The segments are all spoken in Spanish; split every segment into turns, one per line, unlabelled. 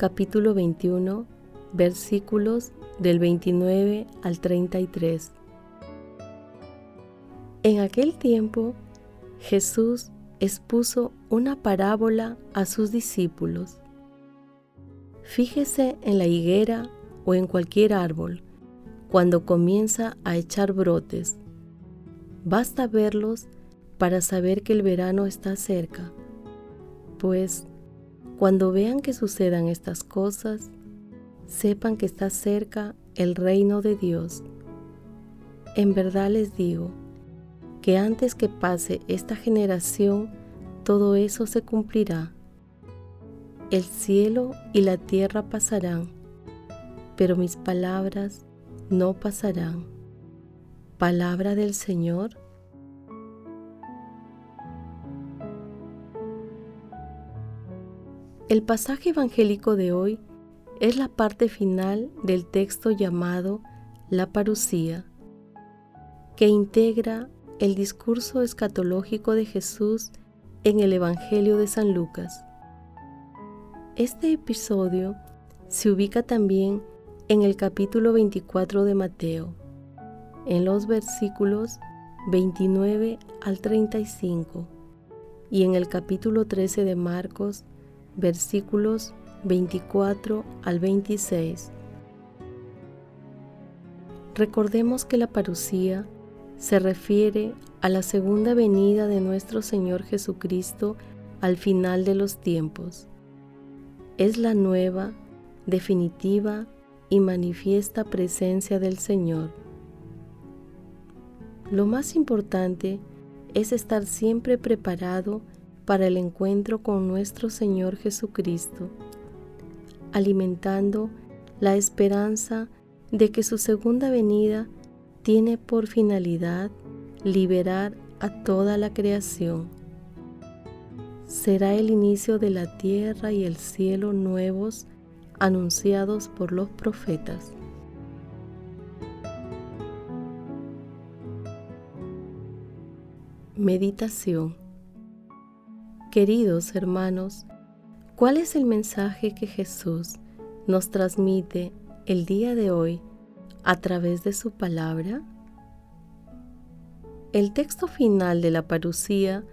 capítulo 21, versículos del 29 al 33. En aquel tiempo, Jesús expuso una parábola a sus discípulos. Fíjese en la higuera o en cualquier árbol cuando comienza a echar brotes. Basta verlos para saber que el verano está cerca, pues cuando vean que sucedan estas cosas, sepan que está cerca el reino de Dios. En verdad les digo que antes que pase esta generación, todo eso se cumplirá. El cielo y la tierra pasarán, pero mis palabras no pasarán. Palabra del Señor El pasaje evangélico de hoy es la parte final del texto llamado La parucía, que integra el discurso escatológico de Jesús en el Evangelio de San Lucas. Este episodio se ubica también en el capítulo 24 de Mateo, en los versículos 29 al 35, y en el capítulo 13 de Marcos, versículos 24 al 26. Recordemos que la parucía se refiere a la segunda venida de nuestro Señor Jesucristo al final de los tiempos. Es la nueva, definitiva y manifiesta presencia del Señor. Lo más importante es estar siempre preparado para el encuentro con nuestro Señor Jesucristo, alimentando la esperanza de que su segunda venida tiene por finalidad liberar a toda la creación. Será el inicio de la tierra y el cielo nuevos anunciados por los profetas. Meditación Queridos hermanos, ¿cuál es el mensaje que Jesús nos transmite el día de hoy a través de su palabra? El texto final de la parucía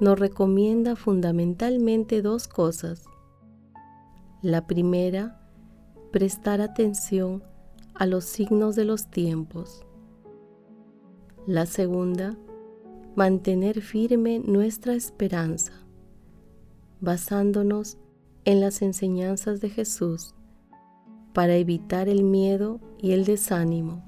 nos recomienda fundamentalmente dos cosas. La primera, prestar atención a los signos de los tiempos. La segunda, mantener firme nuestra esperanza basándonos en las enseñanzas de Jesús para evitar el miedo y el desánimo.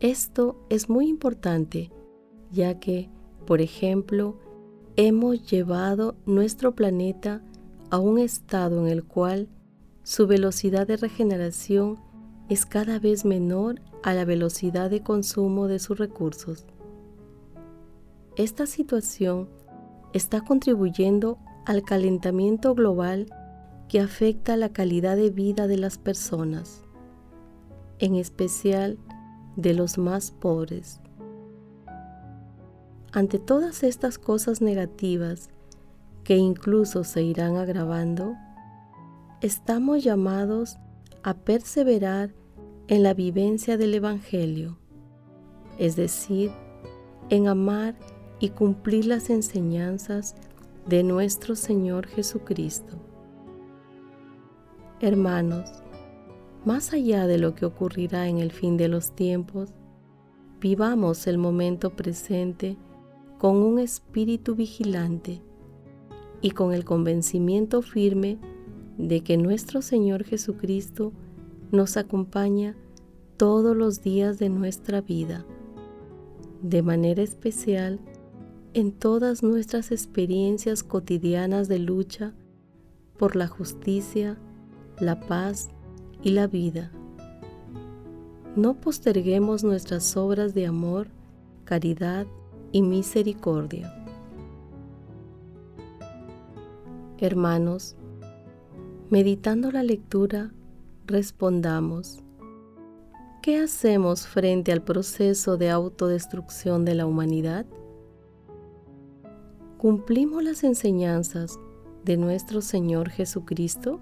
Esto es muy importante ya que, por ejemplo, hemos llevado nuestro planeta a un estado en el cual su velocidad de regeneración es cada vez menor a la velocidad de consumo de sus recursos. Esta situación está contribuyendo al calentamiento global que afecta la calidad de vida de las personas, en especial de los más pobres. Ante todas estas cosas negativas que incluso se irán agravando, estamos llamados a perseverar en la vivencia del Evangelio, es decir, en amar y cumplir las enseñanzas de nuestro Señor Jesucristo. Hermanos, más allá de lo que ocurrirá en el fin de los tiempos, vivamos el momento presente con un espíritu vigilante y con el convencimiento firme de que nuestro Señor Jesucristo nos acompaña todos los días de nuestra vida, de manera especial en todas nuestras experiencias cotidianas de lucha por la justicia, la paz y la vida. No posterguemos nuestras obras de amor, caridad y misericordia. Hermanos, meditando la lectura, respondamos, ¿qué hacemos frente al proceso de autodestrucción de la humanidad? ¿Cumplimos las enseñanzas de nuestro Señor Jesucristo?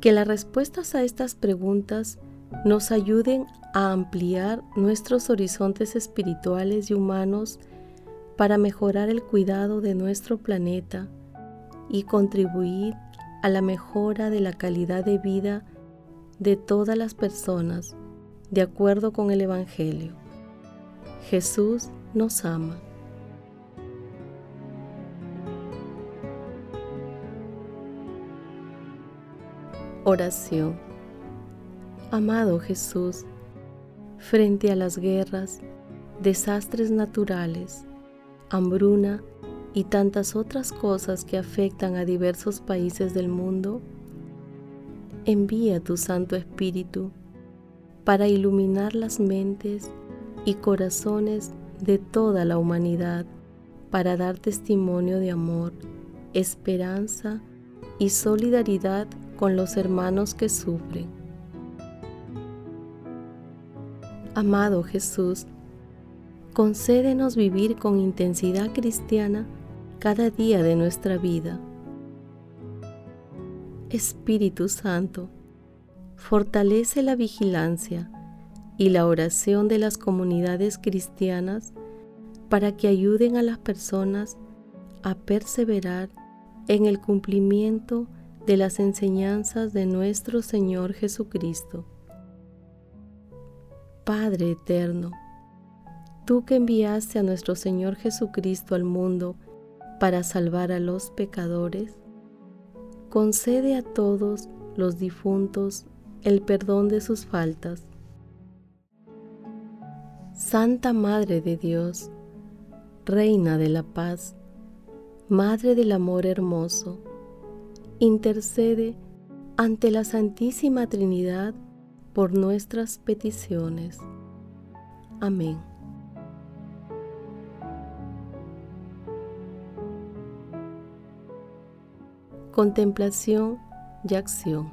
Que las respuestas a estas preguntas nos ayuden a ampliar nuestros horizontes espirituales y humanos para mejorar el cuidado de nuestro planeta y contribuir a la mejora de la calidad de vida de todas las personas de acuerdo con el Evangelio. Jesús nos ama. Oración. Amado Jesús, frente a las guerras, desastres naturales, hambruna y tantas otras cosas que afectan a diversos países del mundo, envía tu Santo Espíritu para iluminar las mentes y corazones de toda la humanidad para dar testimonio de amor, esperanza y solidaridad con los hermanos que sufren. Amado Jesús, concédenos vivir con intensidad cristiana cada día de nuestra vida. Espíritu Santo, fortalece la vigilancia y la oración de las comunidades cristianas para que ayuden a las personas a perseverar en el cumplimiento de las enseñanzas de nuestro Señor Jesucristo. Padre eterno, tú que enviaste a nuestro Señor Jesucristo al mundo para salvar a los pecadores, concede a todos los difuntos el perdón de sus faltas Santa Madre de Dios, Reina de la Paz, Madre del Amor Hermoso, intercede ante la Santísima Trinidad por nuestras peticiones. Amén. Contemplación y acción.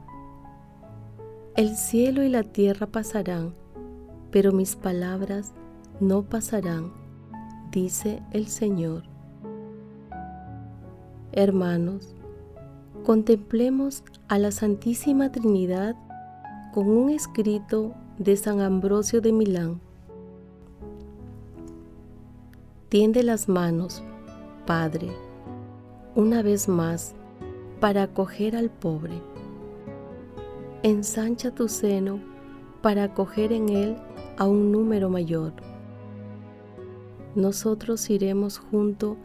El cielo y la tierra pasarán, pero mis palabras no pasarán, dice el Señor. Hermanos, contemplemos a la Santísima Trinidad con un escrito de San Ambrosio de Milán. Tiende las manos, Padre, una vez más, para acoger al pobre. Ensancha tu seno para acoger en él a un número mayor. Nosotros iremos junto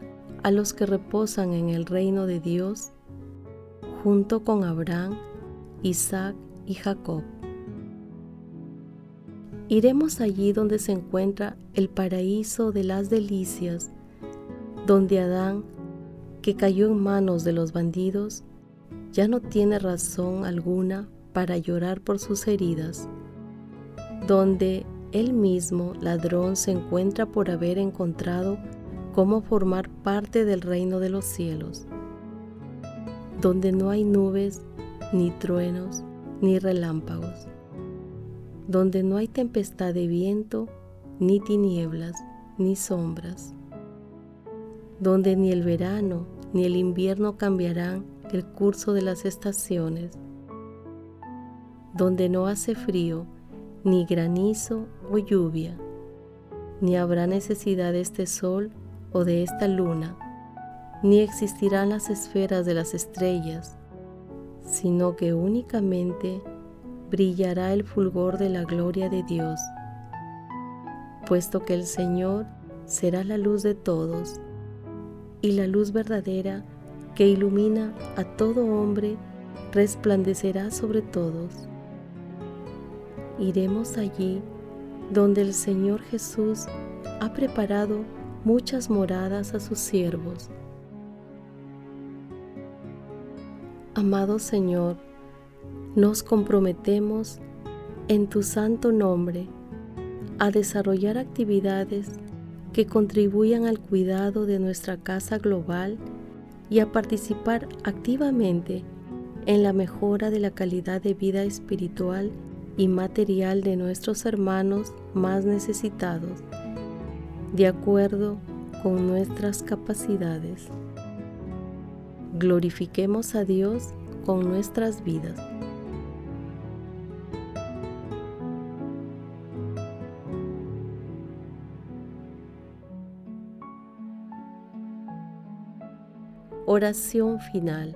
a los que reposan en el reino de Dios, junto con Abraham, Isaac y Jacob. Iremos allí donde se encuentra el paraíso de las delicias, donde Adán, que cayó en manos de los bandidos, ya no tiene razón alguna para llorar por sus heridas, donde él mismo, ladrón, se encuentra por haber encontrado cómo formar parte del reino de los cielos, donde no hay nubes, ni truenos, ni relámpagos, donde no hay tempestad de viento, ni tinieblas, ni sombras, donde ni el verano ni el invierno cambiarán el curso de las estaciones, donde no hace frío, ni granizo o lluvia, ni habrá necesidad de este sol o de esta luna, ni existirán las esferas de las estrellas, sino que únicamente brillará el fulgor de la gloria de Dios, puesto que el Señor será la luz de todos y la luz verdadera que ilumina a todo hombre resplandecerá sobre todos. Iremos allí donde el Señor Jesús ha preparado muchas moradas a sus siervos. Amado Señor, nos comprometemos en tu santo nombre a desarrollar actividades que contribuyan al cuidado de nuestra casa global y a participar activamente en la mejora de la calidad de vida espiritual y material de nuestros hermanos más necesitados, de acuerdo con nuestras capacidades. Glorifiquemos a Dios con nuestras vidas. Oración final.